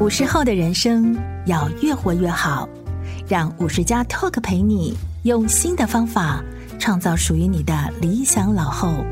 五十后的人生要越活越好，让五十加 Talk 陪你用新的方法创造属于你的理想老后。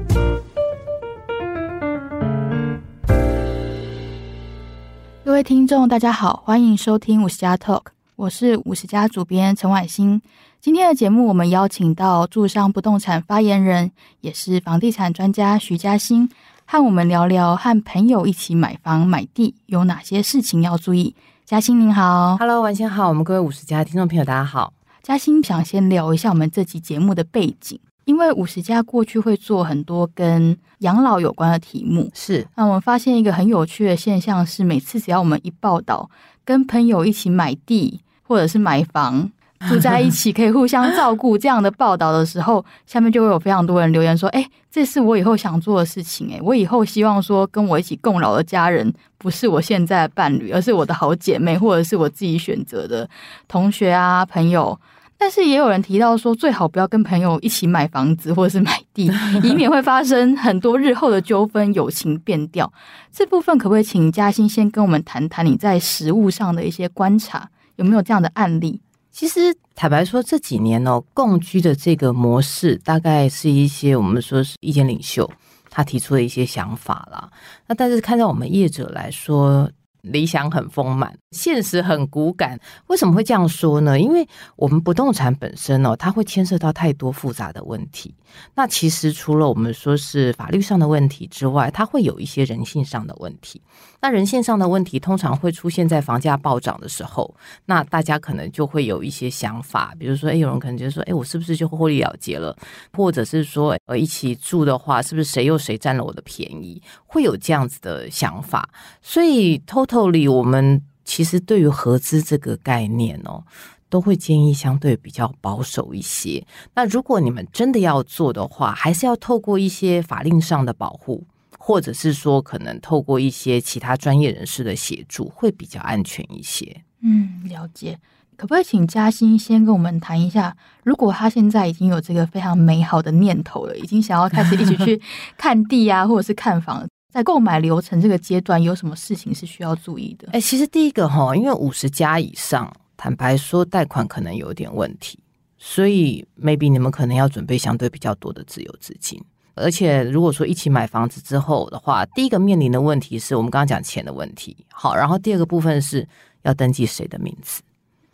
各位听众，大家好，欢迎收听五十加 Talk，我是五十加主编陈婉欣。今天的节目，我们邀请到住商不动产发言人，也是房地产专家徐嘉欣。和我们聊聊和朋友一起买房买地有哪些事情要注意。嘉欣您好，Hello，晚上好，我们各位五十家听众朋友大家好。嘉欣想先聊一下我们这期节目的背景，因为五十家过去会做很多跟养老有关的题目，是。那我们发现一个很有趣的现象是，每次只要我们一报道跟朋友一起买地或者是买房。住在一起可以互相照顾，这样的报道的时候，下面就会有非常多人留言说：“哎，这是我以后想做的事情。哎，我以后希望说跟我一起共老的家人不是我现在的伴侣，而是我的好姐妹，或者是我自己选择的同学啊朋友。但是也有人提到说，最好不要跟朋友一起买房子或者是买地，以免会发生很多日后的纠纷，友情变调。这部分可不可以请嘉欣先跟我们谈谈你在实务上的一些观察，有没有这样的案例？”其实坦白说，这几年呢，共居的这个模式，大概是一些我们说是意见领袖他提出的一些想法啦。那但是看到我们业者来说，理想很丰满，现实很骨感。为什么会这样说呢？因为我们不动产本身哦，它会牵涉到太多复杂的问题。那其实除了我们说是法律上的问题之外，它会有一些人性上的问题。那人性上的问题通常会出现在房价暴涨的时候。那大家可能就会有一些想法，比如说，哎，有人可能就说，哎，我是不是就获利了结了？或者是说，呃，一起住的话，是不是谁又谁占了我的便宜？会有这样子的想法。所以，total。后里，我们其实对于合资这个概念哦，都会建议相对比较保守一些。那如果你们真的要做的话，还是要透过一些法令上的保护，或者是说可能透过一些其他专业人士的协助，会比较安全一些。嗯，了解。可不可以请嘉欣先跟我们谈一下，如果他现在已经有这个非常美好的念头了，已经想要开始一起去看地啊，或者是看房？在购买流程这个阶段，有什么事情是需要注意的？哎，其实第一个哈，因为五十加以上，坦白说贷款可能有点问题，所以 maybe 你们可能要准备相对比较多的自有资金。而且如果说一起买房子之后的话，第一个面临的问题是我们刚刚讲钱的问题。好，然后第二个部分是要登记谁的名字。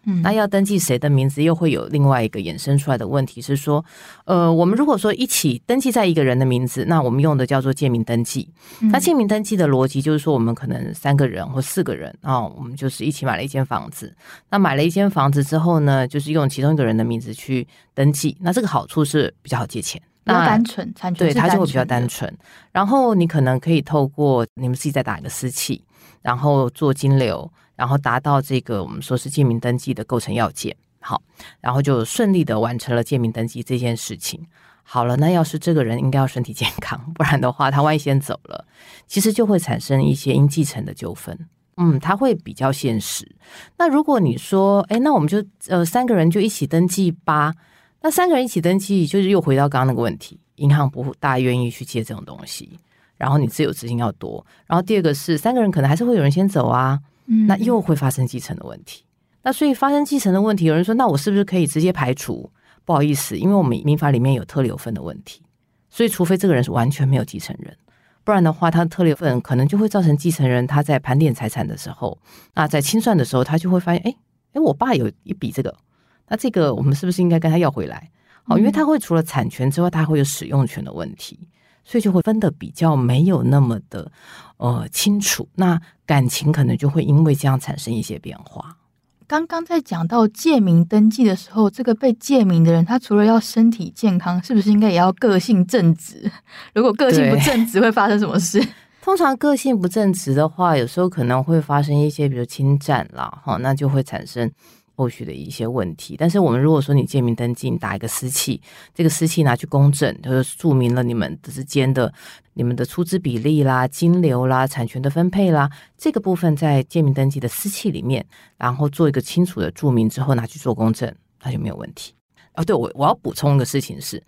嗯，那要登记谁的名字，又会有另外一个衍生出来的问题是说，呃，我们如果说一起登记在一个人的名字，那我们用的叫做借名登记。嗯、那借名登记的逻辑就是说，我们可能三个人或四个人啊、哦，我们就是一起买了一间房子。那买了一间房子之后呢，就是用其中一个人的名字去登记。那这个好处是比较好借钱，比较单纯，单对，它就会比较单纯。然后你可能可以透过你们自己再打一个私契，然后做金流。然后达到这个我们说是借名登记的构成要件，好，然后就顺利的完成了借名登记这件事情。好了，那要是这个人应该要身体健康，不然的话他万一先走了，其实就会产生一些应继承的纠纷。嗯，他会比较现实。那如果你说，哎，那我们就呃三个人就一起登记吧。那三个人一起登记，就是又回到刚刚那个问题，银行不大愿意去借这种东西，然后你自有资金要多。然后第二个是三个人可能还是会有人先走啊。那又会发生继承的问题。那所以发生继承的问题，有人说，那我是不是可以直接排除？不好意思，因为我们民法里面有特留份的问题，所以除非这个人是完全没有继承人，不然的话，他的特留分可能就会造成继承人他在盘点财产的时候，那在清算的时候，他就会发现，哎哎，我爸有一笔这个，那这个我们是不是应该跟他要回来？好，因为他会除了产权之外，他还会有使用权的问题。所以就会分的比较没有那么的呃清楚，那感情可能就会因为这样产生一些变化。刚刚在讲到借名登记的时候，这个被借名的人，他除了要身体健康，是不是应该也要个性正直？如果个性不正直，会发生什么事？通常个性不正直的话，有时候可能会发生一些，比如侵占啦，哈，那就会产生。后续的一些问题，但是我们如果说你借名登记，你打一个私契，这个私契拿去公证，就是注明了你们之间的、你们的出资比例啦、金流啦、产权的分配啦，这个部分在借名登记的私契里面，然后做一个清楚的注明之后拿去做公证，那就没有问题。哦，对，我我要补充一个事情是，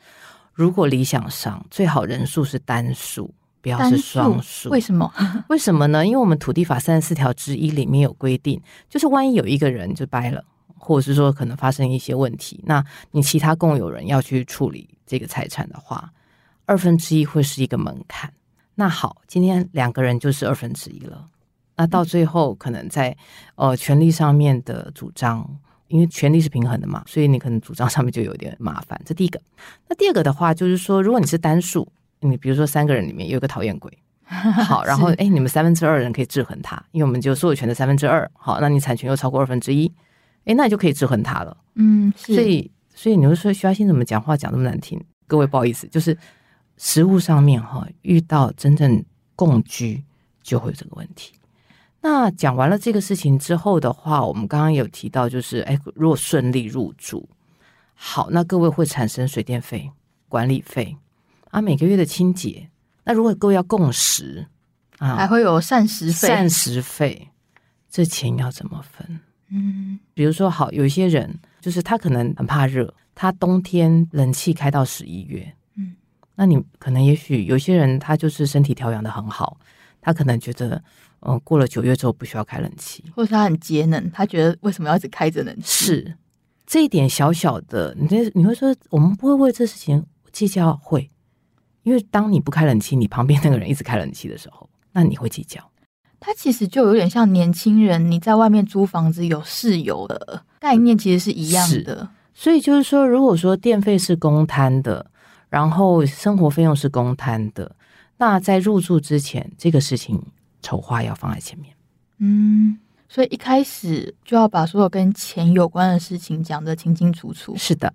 如果理想上最好人数是单数，不要是双数。为什么？为什么呢？因为我们土地法三十四条之一里面有规定，就是万一有一个人就掰了，或者是说可能发生一些问题，那你其他共有人要去处理这个财产的话，二分之一会是一个门槛。那好，今天两个人就是二分之一了。那到最后，可能在呃权利上面的主张，因为权利是平衡的嘛，所以你可能主张上面就有点麻烦。这第一个。那第二个的话，就是说，如果你是单数，你比如说三个人里面有一个讨厌鬼，好，然后哎，你们三分之二人可以制衡他，因为我们就所有权的三分之二，好，那你产权又超过二分之一，哎，那你就可以制衡他了。嗯，是。所以，所以你会说徐嘉欣怎么讲话讲那么难听？各位不好意思，就是食物上面哈，遇到真正共居就会有这个问题。那讲完了这个事情之后的话，我们刚刚有提到，就是哎，如果顺利入住，好，那各位会产生水电费、管理费啊，每个月的清洁。那如果各位要共食啊，还会有膳食费。膳食费，这钱要怎么分？嗯，比如说，好，有一些人就是他可能很怕热，他冬天冷气开到十一月，嗯，那你可能也许有些人他就是身体调养的很好，他可能觉得。嗯，过了九月之后不需要开冷气，或者他很节能，他觉得为什么要一直开着冷气？是这一点小小的，你这你会说我们不会为这事情计较，会，因为当你不开冷气，你旁边那个人一直开冷气的时候，那你会计较。他其实就有点像年轻人，你在外面租房子有室友的概念，其实是一样的。所以就是说，如果说电费是公摊的，然后生活费用是公摊的，那在入住之前，这个事情。筹划要放在前面，嗯，所以一开始就要把所有跟钱有关的事情讲得清清楚楚。是的，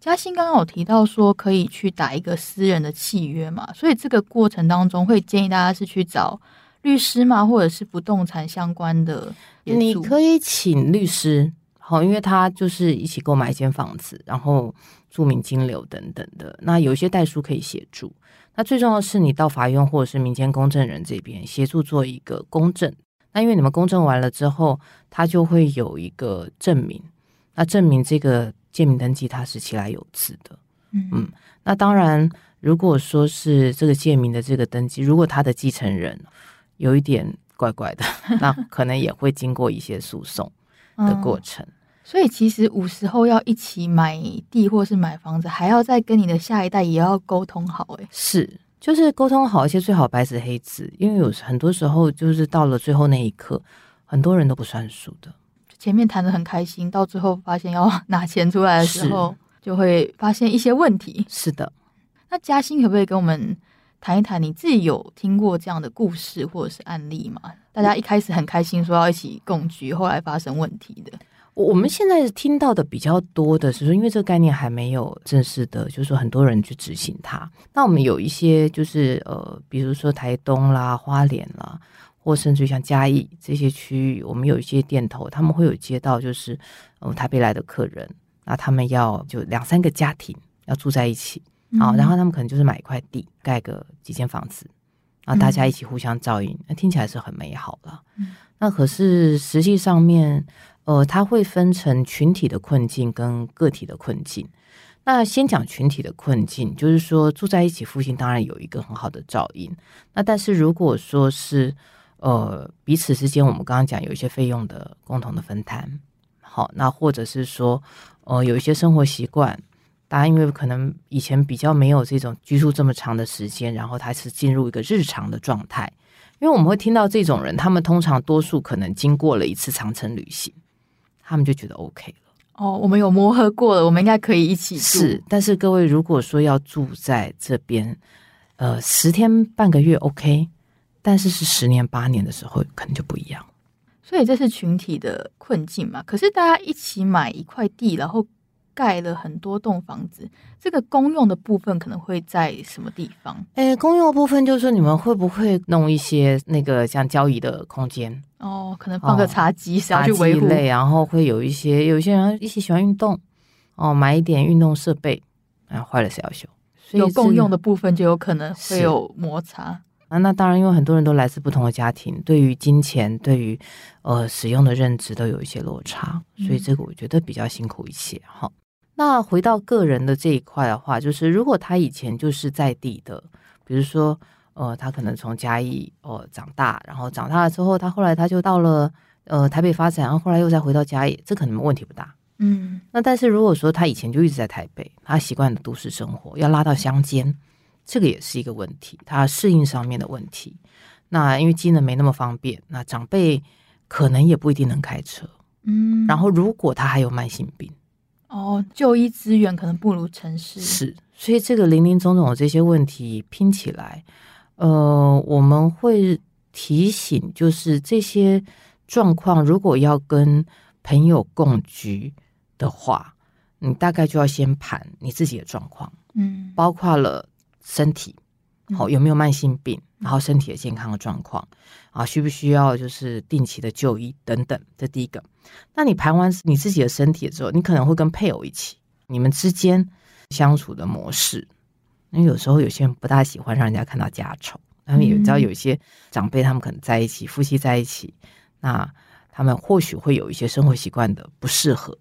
嘉欣刚刚有提到说可以去打一个私人的契约嘛，所以这个过程当中会建议大家是去找律师嘛，或者是不动产相关的。你可以请律师，好，因为他就是一起购买一间房子，然后注明金流等等的，那有一些代书可以协助。那最重要的是，你到法院或者是民间公证人这边协助做一个公证。那因为你们公证完了之后，他就会有一个证明，那证明这个借名登记它是其来有自的。嗯嗯。那当然，如果说是这个借名的这个登记，如果他的继承人有一点怪怪的，那可能也会经过一些诉讼的过程。嗯所以其实五十后要一起买地或是买房子，还要再跟你的下一代也要沟通好。哎，是，就是沟通好，一些最好白纸黑字，因为有很多时候就是到了最后那一刻，很多人都不算数的。前面谈的很开心，到最后发现要拿钱出来的时候，就会发现一些问题。是的，那嘉欣可不可以跟我们谈一谈你自己有听过这样的故事或者是案例吗？大家一开始很开心说要一起共居，后来发生问题的。我们现在听到的比较多的是说，因为这个概念还没有正式的，就是说很多人去执行它。那我们有一些就是呃，比如说台东啦、花莲啦，或甚至像嘉义这些区域，我们有一些店头，他们会有接到就是呃台北来的客人，那他们要就两三个家庭要住在一起，好，然后他们可能就是买一块地，盖个几间房子，然后大家一起互相照应，那听起来是很美好了。那可是实际上面。呃，它会分成群体的困境跟个体的困境。那先讲群体的困境，就是说住在一起附近当然有一个很好的照应。那但是如果说是呃彼此之间，我们刚刚讲有一些费用的共同的分摊，好，那或者是说呃有一些生活习惯，大家因为可能以前比较没有这种居住这么长的时间，然后他是进入一个日常的状态。因为我们会听到这种人，他们通常多数可能经过了一次长城旅行。他们就觉得 OK 了哦，我们有磨合过了，我们应该可以一起住。是，但是各位如果说要住在这边，呃，十天半个月 OK，但是是十年八年的时候，可能就不一样。所以这是群体的困境嘛？可是大家一起买一块地，然后。盖了很多栋房子，这个公用的部分可能会在什么地方？诶，公用的部分就是说，你们会不会弄一些那个像交易的空间？哦，可能放个茶几，茶去维护，然后会有一些有一些人一起喜欢运动，哦，买一点运动设备，然后坏了谁要修？所以有共用的部分就有可能会有摩擦。啊，那当然，因为很多人都来自不同的家庭，对于金钱、对于呃使用的认知都有一些落差，所以这个我觉得比较辛苦一些哈。嗯那回到个人的这一块的话，就是如果他以前就是在地的，比如说，呃，他可能从嘉义哦、呃、长大，然后长大了之后，他后来他就到了呃台北发展，然后后来又再回到嘉义，这可能问题不大。嗯，那但是如果说他以前就一直在台北，他习惯的都市生活，要拉到乡间，这个也是一个问题，他适应上面的问题。那因为机能没那么方便，那长辈可能也不一定能开车。嗯，然后如果他还有慢性病，哦，就医资源可能不如城市。是，所以这个林林总总的这些问题拼起来，呃，我们会提醒，就是这些状况，如果要跟朋友共居的话，你大概就要先盘你自己的状况，嗯，包括了身体，好、嗯、有没有慢性病，然后身体的健康的状况，啊，需不需要就是定期的就医等等，这第一个。那你盘完你自己的身体之后，你可能会跟配偶一起，你们之间相处的模式，因为有时候有些人不大喜欢让人家看到家丑，他们也知道有些长辈他们可能在一起，夫妻在一起，那他们或许会有一些生活习惯的不适合。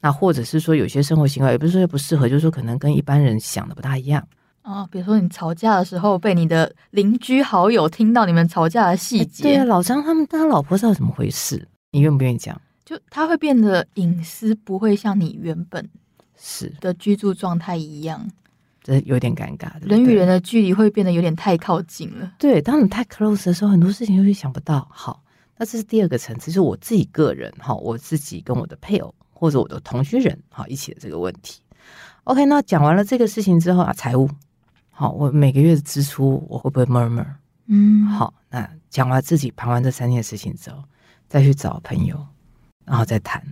那或者是说有些生活习惯也不是说不适合，就是说可能跟一般人想的不大一样啊、哦。比如说你吵架的时候被你的邻居好友听到你们吵架的细节，对啊，老张他们他老婆知道怎么回事，你愿不愿意讲？就他会变得隐私不会像你原本是的居住状态一样，这有点尴尬。人与人的距离会变得有点太靠近了。对，当你太 close 的时候，很多事情就会想不到。好。那这是第二个层次，就是我自己个人哈，我自己跟我的配偶或者我的同居人哈一起的这个问题。OK，那讲完了这个事情之后啊，财务好，我每个月的支出我会不会 murmur？嗯，好，那讲完自己盘完这三件事情之后，再去找朋友，然后再谈。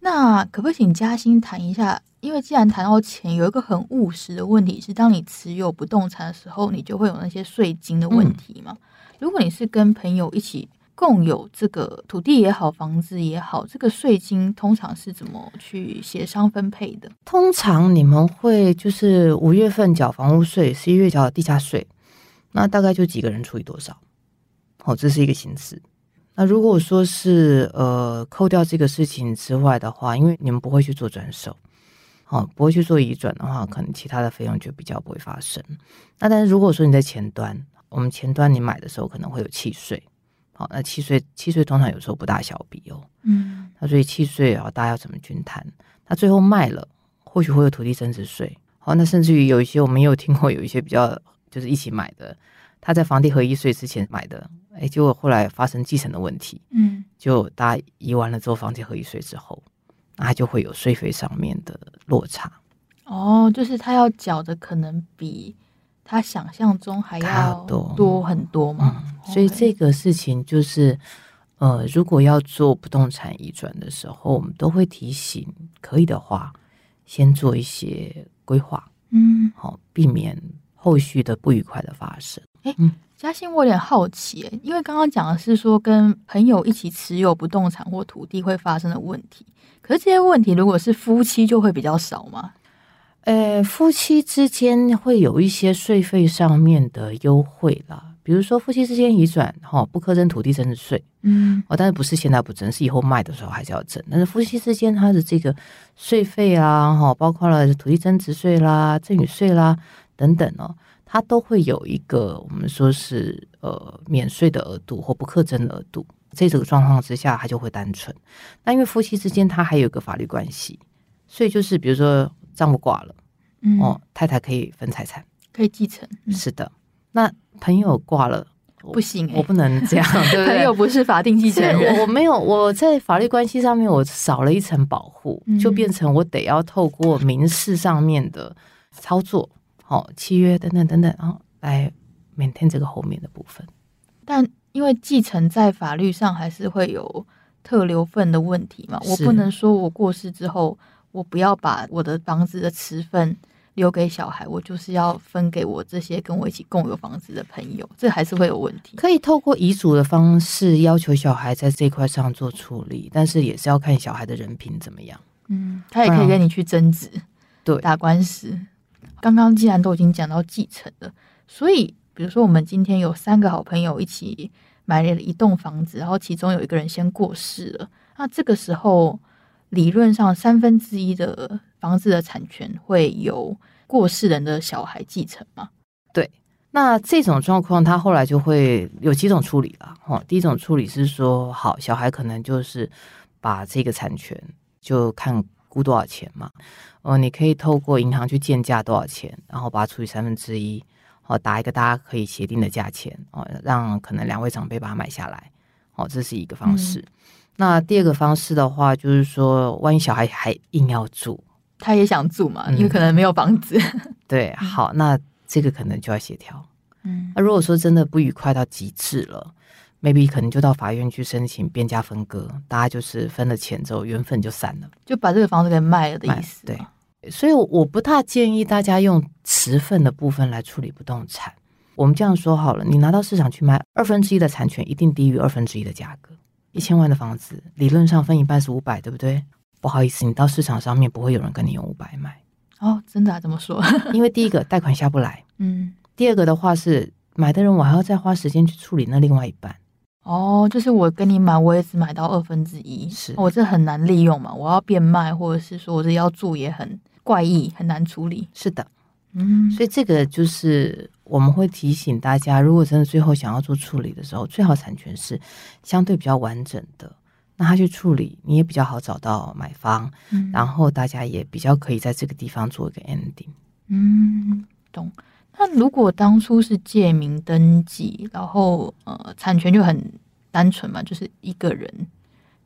那可不可以请嘉欣谈一下？因为既然谈到钱，有一个很务实的问题是，当你持有不动产的时候，你就会有那些税金的问题嘛？嗯、如果你是跟朋友一起。共有这个土地也好，房子也好，这个税金通常是怎么去协商分配的？通常你们会就是五月份缴房屋税，十一月缴地价税，那大概就几个人除以多少？哦，这是一个形式。那如果说是呃扣掉这个事情之外的话，因为你们不会去做转手，哦，不会去做移转的话，可能其他的费用就比较不会发生。那但是如果说你在前端，我们前端你买的时候可能会有契税。好，那契税契税通常有时候不大小笔哦，嗯，那所以契税啊，大家要怎么均摊？那最后卖了，或许会有土地增值税。好，那甚至于有一些我们也有听过，有一些比较就是一起买的，他在房地合一税之前买的，哎，结果后来发生继承的问题，嗯，就大家移完了之后，房地合一税之后，那他就会有税费上面的落差。哦，就是他要缴的可能比。他想象中还要多很多嘛，嗯，所以这个事情就是，呃，如果要做不动产移转的时候，我们都会提醒，可以的话，先做一些规划，嗯，好，避免后续的不愉快的发生。哎，嘉欣，我有点好奇，因为刚刚讲的是说跟朋友一起持有不动产或土地会发生的问题，可是这些问题如果是夫妻就会比较少吗？呃，夫妻之间会有一些税费上面的优惠啦，比如说夫妻之间移转，哈，不课征土地增值税，嗯，哦，但是不是现在不征，是以后卖的时候还是要征。但是夫妻之间他的这个税费啊，哈，包括了土地增值税啦、赠与税啦等等哦，它都会有一个我们说是呃免税的额度或不课征的额度，在这个状况之下，它就会单纯。那因为夫妻之间他还有一个法律关系，所以就是比如说。丈夫挂了，嗯，哦，太太可以分财产，可以继承。嗯、是的，那朋友挂了不行、欸，我不能这样，对对？朋友不是法定继承人，我我没有，我在法律关系上面我少了一层保护，嗯、就变成我得要透过民事上面的操作，哦，契约等等等等，然后来 maintain 这个后面的部分。但因为继承在法律上还是会有特留份的问题嘛，我不能说我过世之后。我不要把我的房子的持分留给小孩，我就是要分给我这些跟我一起共有房子的朋友，这还是会有问题。可以透过遗嘱的方式要求小孩在这块上做处理，但是也是要看小孩的人品怎么样。嗯，他也可以跟你去争执，对，打官司。刚刚既然都已经讲到继承了，所以比如说我们今天有三个好朋友一起买了一栋房子，然后其中有一个人先过世了，那这个时候。理论上，三分之一的房子的产权会由过世人的小孩继承吗？对，那这种状况，他后来就会有几种处理了。哦，第一种处理是说，好，小孩可能就是把这个产权就看估多少钱嘛。哦，你可以透过银行去建价多少钱，然后把它除以三分之一，哦，打一个大家可以协定的价钱，哦，让可能两位长辈把它买下来。哦，这是一个方式。嗯、那第二个方式的话，就是说，万一小孩还硬要住，他也想住嘛，因为可能没有房子。嗯、对，好，那。这个可能就要协调，嗯，那如果说真的不愉快到极致了，maybe 可能就到法院去申请变价分割，大家就是分了钱之后缘分就散了，就把这个房子给卖了的意思。对，所以我不大建议大家用持份的部分来处理不动产。我们这样说好了，你拿到市场去卖二分之一的产权，一定低于二分之一的价格。一千万的房子，理论上分一半是五百，对不对？不好意思，你到市场上面不会有人跟你用五百买。哦，真的啊？怎么说？因为第一个贷款下不来，嗯，第二个的话是买的人我还要再花时间去处理那另外一半。哦，就是我跟你买，我也只买到二分之一，是我这很难利用嘛？我要变卖，或者是说我这要住也很怪异，很难处理。是的，嗯，所以这个就是我们会提醒大家，如果真的最后想要做处理的时候，最好产权是相对比较完整的。那他去处理，你也比较好找到买方，嗯，然后大家也比较可以在这个地方做一个 ending。嗯，懂。那如果当初是借名登记，然后呃，产权就很单纯嘛，就是一个人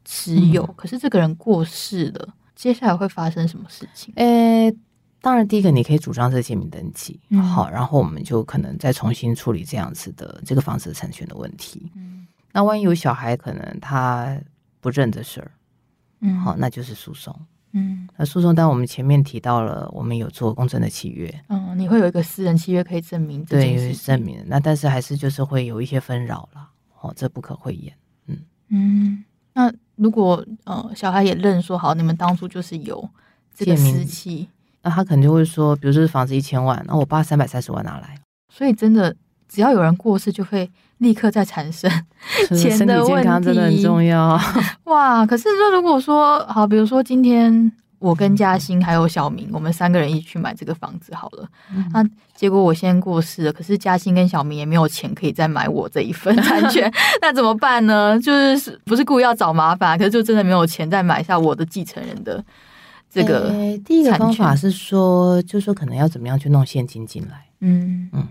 持有，嗯，可是这个人过世了，接下来会发生什么事情？呃，当然，第一个你可以主张这借名登记，嗯，好，然后我们就可能再重新处理这样子的这个房子的产权的问题。嗯，那万一有小孩，可能他。不认的事儿，嗯，好，那就是诉讼，嗯，那诉讼，但我们前面提到了，我们有做公证的契约，嗯，你会有一个私人契约可以证明，对，证明，那但是还是就是会有一些纷扰了，哦，这不可讳言，嗯。嗯，那如果呃小孩也认说好，你们当初就是有这个私契，那他肯定会说，比如说房子一千万，那我爸三百三十万拿来，所以真的只要有人过世就会。立刻再产生 钱的问题，身体健康真的很重要。哇！可是说如果说好，比如说今天我跟嘉欣还有小明，我们三个人一起去买这个房子好了。嗯、那结果我先过世了，可是嘉欣跟小明也没有钱可以再买我这一份 产权，那怎么办呢？就是不是故意要找麻烦，可是就真的没有钱再买下我的继承人的这个、欸。第一个方法是说，就是说可能要怎么样去弄现金进来。嗯嗯。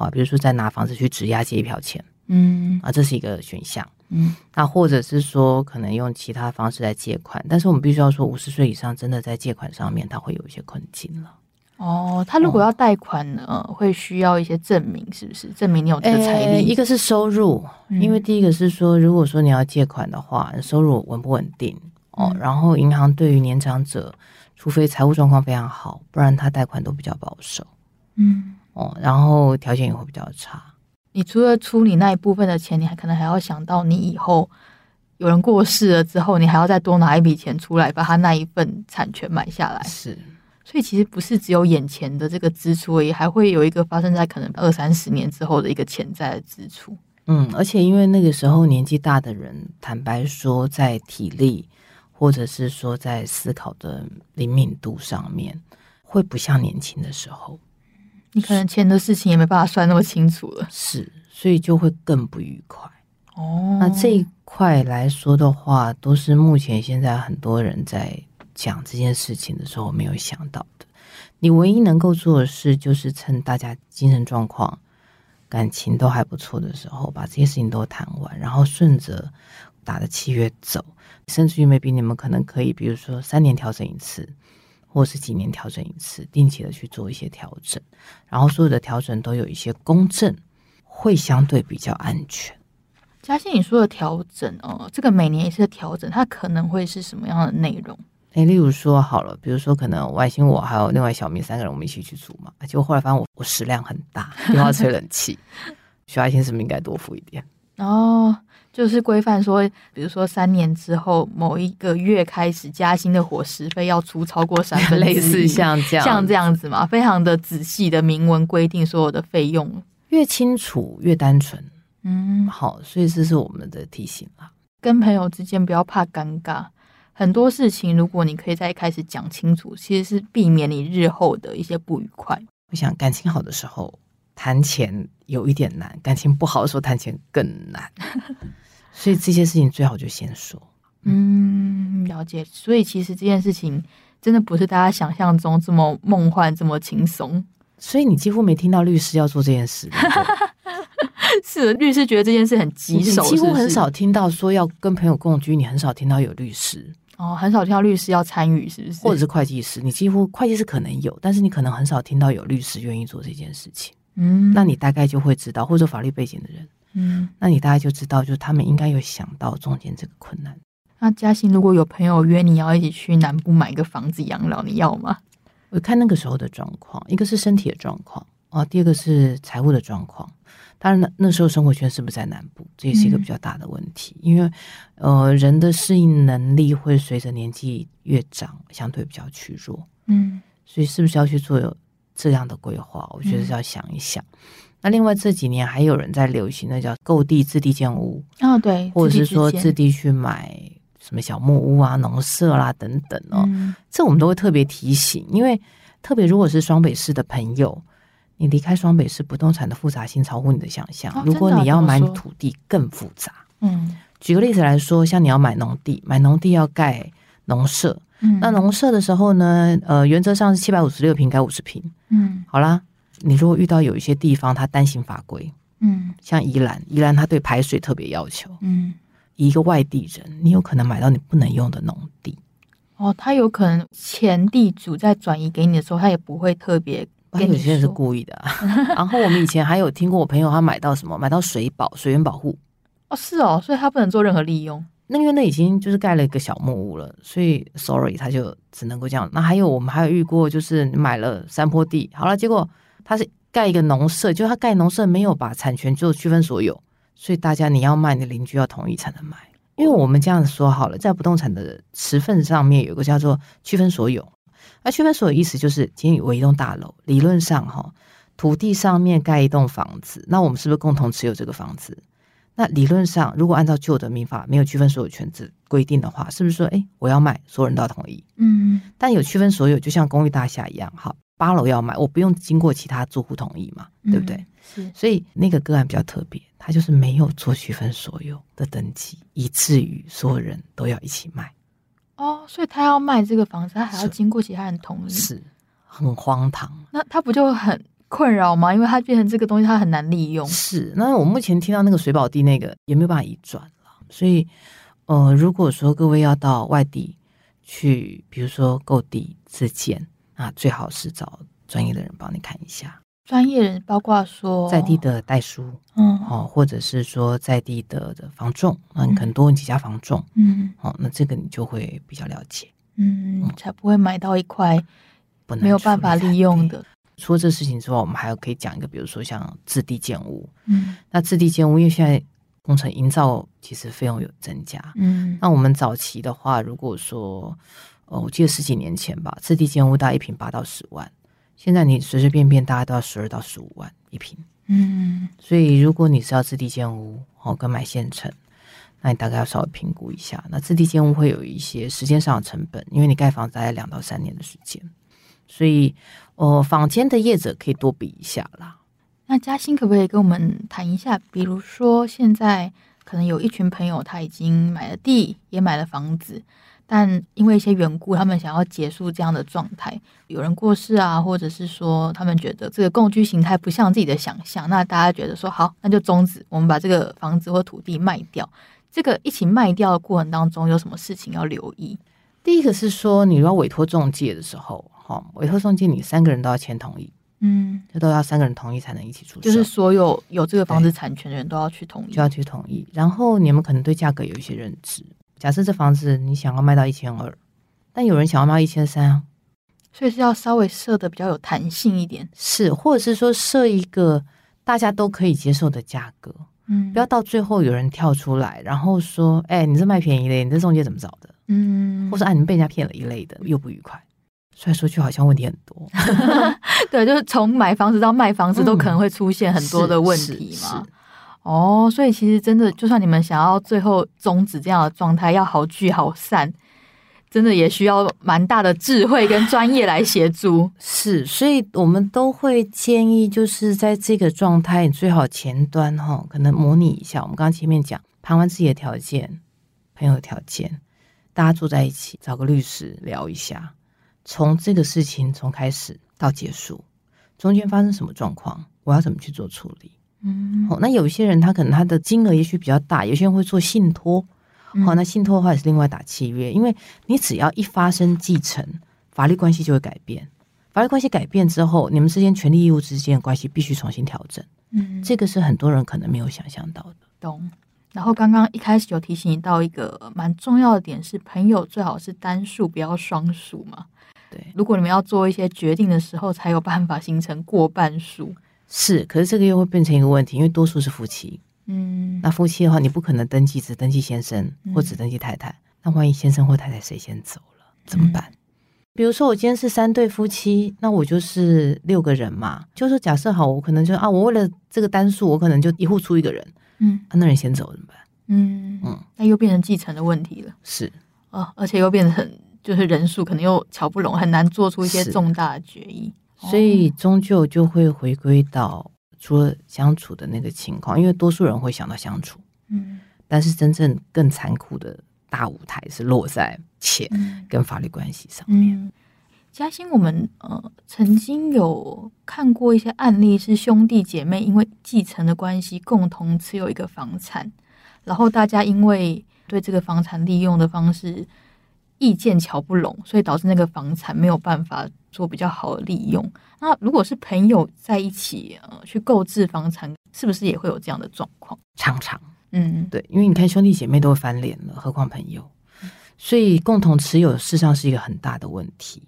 啊，比如说再拿房子去质押借一票钱，嗯，啊，这是一个选项，嗯，那或者是说可能用其他方式来借款，但是我们必须要说，五十岁以上真的在借款上面他会有一些困境了。哦，他如果要贷款呢，哦、会需要一些证明，是不是？证明你有这个财力？一个是收入，嗯、因为第一个是说，如果说你要借款的话，收入稳不稳定？哦，嗯、然后银行对于年长者，除非财务状况非常好，不然他贷款都比较保守。嗯。哦，然后条件也会比较差。你除了出你那一部分的钱，你还可能还要想到，你以后有人过世了之后，你还要再多拿一笔钱出来，把他那一份产权买下来。是，所以其实不是只有眼前的这个支出而已，还会有一个发生在可能二三十年之后的一个潜在的支出。嗯，而且因为那个时候年纪大的人，坦白说，在体力或者是说在思考的灵敏度上面，会不像年轻的时候。你可能钱的事情也没办法算那么清楚了，是，所以就会更不愉快。哦，那这一块来说的话，都是目前现在很多人在讲这件事情的时候没有想到的。你唯一能够做的事，就是趁大家精神状况、感情都还不错的时候，把这些事情都谈完，然后顺着打的契约走，甚至于 maybe 你们可能可以，比如说三年调整一次。或是几年调整一次，定期的去做一些调整，然后所有的调整都有一些公正，会相对比较安全。嘉欣，你说的调整哦，这个每年一次的调整，它可能会是什么样的内容？诶，例如说好了，比如说可能外星我还有另外小明三个人，我们一起去住嘛，结果后来发现我我食量很大，又要吹冷气，徐嘉欣是不是应该多付一点？哦。就是规范说，比如说三年之后某一个月开始，加薪的伙食费要出超过三 分类似像这样像这样子嘛，非常的仔细的明文规定所有的费用，越清楚越单纯。嗯，好，所以这是我们的提醒啦。跟朋友之间不要怕尴尬，很多事情如果你可以在一开始讲清楚，其实是避免你日后的一些不愉快。我想感情好的时候。谈钱有一点难，感情不好的时候谈钱更难，所以这些事情最好就先说。嗯，了解。所以其实这件事情真的不是大家想象中这么梦幻、这么轻松。所以你几乎没听到律师要做这件事。是，律师觉得这件事很棘手，几乎很少听到说要跟朋友共居，你很少听到有律师。哦，很少听到律师要参与，是不是？或者是会计师，你几乎会计师可能有，但是你可能很少听到有律师愿意做这件事情。嗯，那你大概就会知道，或者法律背景的人，嗯，那你大概就知道，就是他们应该有想到中间这个困难。那嘉兴，如果有朋友约你要一起去南部买一个房子养老，你要吗？我看那个时候的状况，一个是身体的状况啊，第二个是财务的状况。当然，那那时候生活圈是不是在南部，这也是一个比较大的问题。嗯、因为，呃，人的适应能力会随着年纪越长，相对比较虚弱。嗯，所以是不是要去做这样的规划？我觉得是要想一想。嗯、那另外这几年还有人在流行的叫购地自地建屋啊、哦，对，或者是说自地去买什么小木屋啊、农舍啦等等哦。嗯、这我们都会特别提醒，因为特别如果是双北市的朋友。你离开双北市不动产的复杂性超乎你的想象。哦、如果你要买土地更复杂，嗯，举个例子来说，像你要买农地，买农地要盖农舍，嗯，那农舍的时候呢，呃，原则上是七百五十六平改五十平，嗯，好啦，你如果遇到有一些地方它单行法规，嗯，像宜兰，宜兰它对排水特别要求，嗯，一个外地人，你有可能买到你不能用的农地，哦，他有可能前地主在转移给你的时候，他也不会特别。有些人是故意的，啊，然后我们以前还有听过我朋友他买到什么，买到水保水源保护哦，是哦，所以他不能做任何利用。那因为那已经就是盖了一个小木屋了，所以 sorry 他就只能够这样。那还有我们还有遇过，就是买了山坡地，好了，结果他是盖一个农舍，就他盖农舍没有把产权就区分所有，所以大家你要卖，你邻居要同意才能卖。因为我们这样子说好了，在不动产的持份上面有个叫做区分所有。那区分所有意思就是，今天我一栋大楼，理论上哈，土地上面盖一栋房子，那我们是不是共同持有这个房子？那理论上，如果按照旧的民法没有区分所有权制规定的话，是不是说，哎，我要卖，所有人都要同意？嗯。但有区分所有，就像公寓大厦一样，好，八楼要卖，我不用经过其他住户同意嘛，对不对？嗯、是。所以那个个案比较特别，他就是没有做区分所有的登记，以至于所有人都要一起卖。哦，所以他要卖这个房子，他还要经过其他人同意，是，是很荒唐。那他不就很困扰吗？因为它变成这个东西，它很难利用。是，那我目前听到那个水宝地那个也没有办法移转了。所以，呃，如果说各位要到外地去，比如说购地自建，那最好是找专业的人帮你看一下。专业人包括说在地的代书，嗯，哦，或者是说在地的的房仲，那，你可能多问几家房仲，嗯，哦，那这个你就会比较了解，嗯，才不会买到一块没有办法利用的。除了这事情之外，我们还有可以讲一个，比如说像自地建屋，嗯，那自地建屋，因为现在工程营造其实费用有增加，嗯，那我们早期的话，如果说，哦，我记得十几年前吧，自地建屋大概一平八到十万。现在你随随便便大概都要十二到十五万一平，嗯，所以如果你是要自地建屋哦，跟买现成，那你大概要稍微评估一下。那自地建屋会有一些时间上的成本，因为你盖房子大概两到三年的时间，所以哦，坊间的业者可以多比一下啦。那嘉兴可不可以跟我们谈一下？比如说现在可能有一群朋友他已经买了地，也买了房子。但因为一些缘故，他们想要结束这样的状态。有人过世啊，或者是说他们觉得这个共居形态不像自己的想象，那大家觉得说好，那就终止，我们把这个房子或土地卖掉。这个一起卖掉的过程当中，有什么事情要留意？第一个是说，你要委托中介的时候，哈，委托中介你三个人都要签同意，嗯，这都要三个人同意才能一起出售，就是所有有这个房子产权的人都要去同意，就要去同意。然后你们可能对价格有一些认知。假设这房子你想要卖到一千二，但有人想要卖一千三，所以是要稍微设的比较有弹性一点，是，或者是说设一个大家都可以接受的价格，嗯，不要到最后有人跳出来，然后说，哎，你这卖便宜的，你这中介怎么找的？嗯，或是哎，你们被人家骗了一类的，又不愉快，所以说去好像问题很多 对，就是从买房子到卖房子都可能会出现很多的问题嘛。哦，所以其实真的，就算你们想要最后终止这样的状态，要好聚好散，真的也需要蛮大的智慧跟专业来协助。是，所以我们都会建议，就是在这个状态，你最好前端哈，可能模拟一下。我们刚刚前面讲，盘完自己的条件、朋友的条件，大家坐在一起，找个律师聊一下，从这个事情从开始到结束，中间发生什么状况，我要怎么去做处理？嗯，好，那有些人他可能他的金额也许比较大，有些人会做信托。好，那信托的话也是另外打契约，因为你只要一发生继承，法律关系就会改变。法律关系改变之后，你们之间权利义务之间的关系必须重新调整。嗯，这个是很多人可能没有想象到的。懂。然后刚刚一开始有提醒你到一个蛮重要的点是，朋友最好是单数，不要双数嘛。对，如果你们要做一些决定的时候，才有办法形成过半数。是，可是这个又会变成一个问题，因为多数是夫妻。嗯，那夫妻的话，你不可能登记只登记先生或只登记太太。嗯、那万一先生或太太谁先走了怎么办？嗯、比如说我今天是三对夫妻，那我就是六个人嘛。就是假设好，我可能就啊，我为了这个单数，我可能就一户出一个人。嗯，啊，那人先走怎么办？嗯。嗯，那又变成继承的问题了。是。啊，而且又变成就是人数可能又瞧不拢，很难做出一些重大的决议，所以终究就会回归到。除了相处的那个情况，因为多数人会想到相处，嗯，但是真正更残酷的大舞台是落在钱跟法律关系上面。嗯，嘉兴，我们呃曾经有看过一些案例，是兄弟姐妹因为继承的关系共同持有一个房产，然后大家因为对这个房产利用的方式意见瞧不拢，所以导致那个房产没有办法做比较好的利用。那如果是朋友在一起呃去购置房产，是不是也会有这样的状况？常常，嗯，对，因为你看兄弟姐妹都会翻脸了，何况朋友？所以共同持有事实上是一个很大的问题。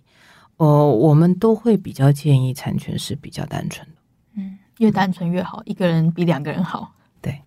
呃，我们都会比较建议产权是比较单纯的，嗯，越单纯越好，一个人比两个人好。对，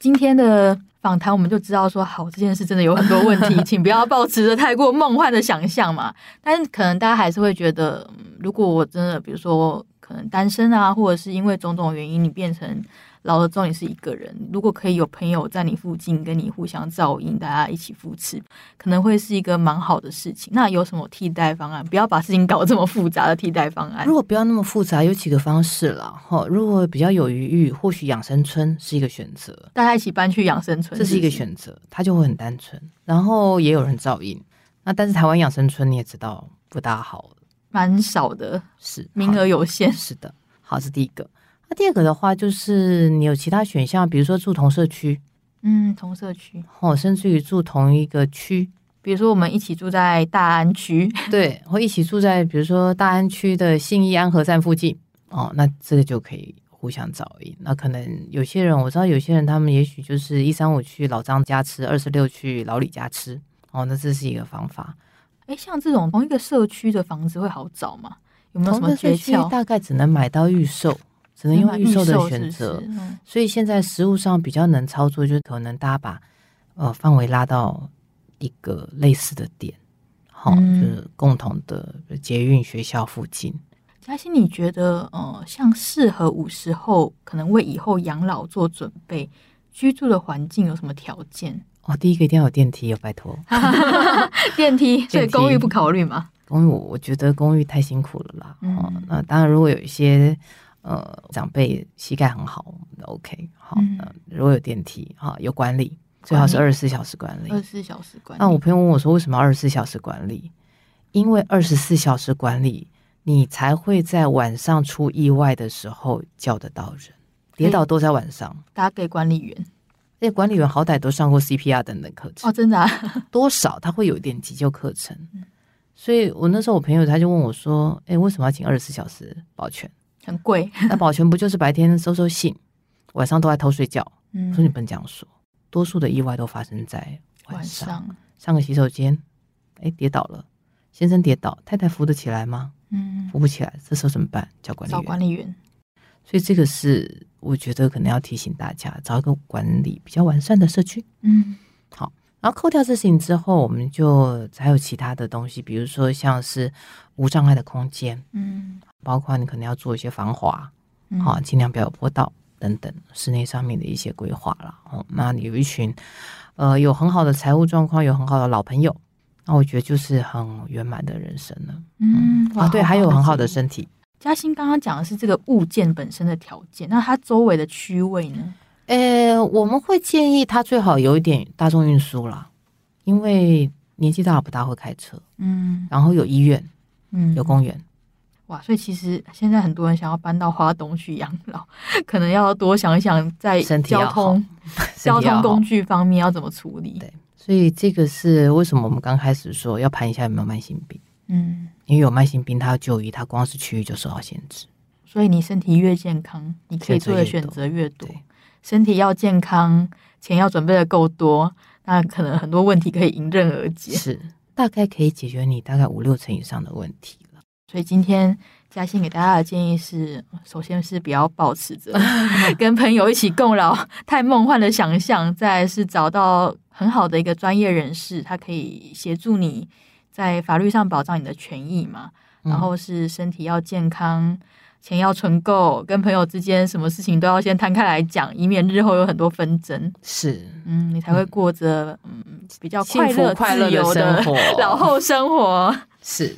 今天的访谈我们就知道说，好，这件事真的有很多问题，请不要抱持着太过梦幻的想象嘛。但是可能大家还是会觉得。如果我真的，比如说可能单身啊，或者是因为种种原因，你变成老了之后你是一个人，如果可以有朋友在你附近跟你互相照应，大家一起扶持，可能会是一个蛮好的事情。那有什么替代方案？不要把事情搞这么复杂的替代方案。如果不要那么复杂，有几个方式了哈。如果比较有余裕，或许养生村是一个选择，大家一起搬去养生村，这是一个选择，它就会很单纯，然后也有人照应。那但是台湾养生村你也知道不大好。蛮少的，是名额有限。是的，好，是第一个。那第二个的话，就是你有其他选项，比如说住同社区，嗯，同社区，哦，甚至于住同一个区，比如说我们一起住在大安区，对，或一起住在比如说大安区的信义安和站附近，哦，那这个就可以互相照应。那可能有些人，我知道有些人他们也许就是一三五去老张家吃，二十六去老李家吃，哦，那这是一个方法。哎，像这种同一个社区的房子会好找吗？有没有什么诀窍？大概只能买到预售，只能用预售的选择。是是嗯、所以现在实物上比较能操作，就是可能大家把呃范围拉到一个类似的点，好、嗯，就是共同的捷运学校附近。嘉欣，你觉得呃，像适合五十后可能为以后养老做准备，居住的环境有什么条件？哦，第一个一定要有电梯，有拜托。电梯，所以公寓不考虑吗？公寓我我觉得公寓太辛苦了啦。嗯、哦，那当然，如果有一些呃长辈膝盖很好，OK。好，嗯、如果有电梯，哈、哦，有管理，最好是二十四小时管理。二十四小时管理。那我朋友问我说，为什么二十四小时管理？因为二十四小时管理，你才会在晚上出意外的时候叫得到人，跌倒都在晚上，打给管理员。那管理员好歹都上过 CPR 等等课程哦，真的啊？多少他会有一点急救课程，所以我那时候我朋友他就问我说：“哎，为什么要请二十四小时保全？很贵。那保全不就是白天收收信，晚上都在偷睡觉？嗯，说你不能这样说。多数的意外都发生在晚上，晚上，上个洗手间，哎，跌倒了，先生跌倒，太太扶得起来吗？嗯，扶不起来，这时候怎么办？叫管理员。找管理员。所以这个是。我觉得可能要提醒大家，找一个管理比较完善的社区。嗯，好。然后扣掉这事情之后，我们就还有其他的东西，比如说像是无障碍的空间，嗯，包括你可能要做一些防滑，嗯、好，尽量不要有坡道等等，室内上面的一些规划了。哦，那你有一群呃有很好的财务状况，有很好的老朋友，那我觉得就是很圆满的人生了。嗯，啊，对，还有很好的身体。嘉欣刚刚讲的是这个物件本身的条件，那它周围的区位呢？呃，我们会建议他最好有一点大众运输啦，因为年纪大了不大会开车。嗯，然后有医院，嗯，有公园。哇，所以其实现在很多人想要搬到花东去养老，可能要多想一想，在交通交通工具方面要怎么处理。对，所以这个是为什么我们刚开始说要盘一下有没有慢性病。嗯。因为有慢性病，他要就医，他光是区域就受到限制。所以你身体越健康，你可以做的选择越多。身体要健康，钱要准备的够多，那可能很多问题可以迎刃而解。是，大概可以解决你大概五六成以上的问题了。所以今天嘉欣给大家的建议是：首先是不要保持着 跟朋友一起共老太梦幻的想象，再是找到很好的一个专业人士，他可以协助你。在法律上保障你的权益嘛，然后是身体要健康，钱要存够，跟朋友之间什么事情都要先摊开来讲，以免日后有很多纷争。是，嗯，你才会过着嗯比较快乐快乐的生活，老后生活。是，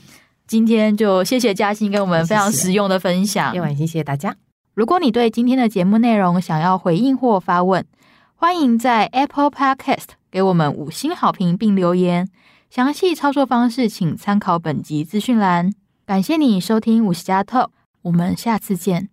今天就谢谢嘉欣给我们非常实用的分享。叶婉欣，谢谢大家。如果你对今天的节目内容想要回应或发问，欢迎在 Apple Podcast 给我们五星好评并留言。详细操作方式，请参考本集资讯栏。感谢你收听五十加 Talk，我们下次见。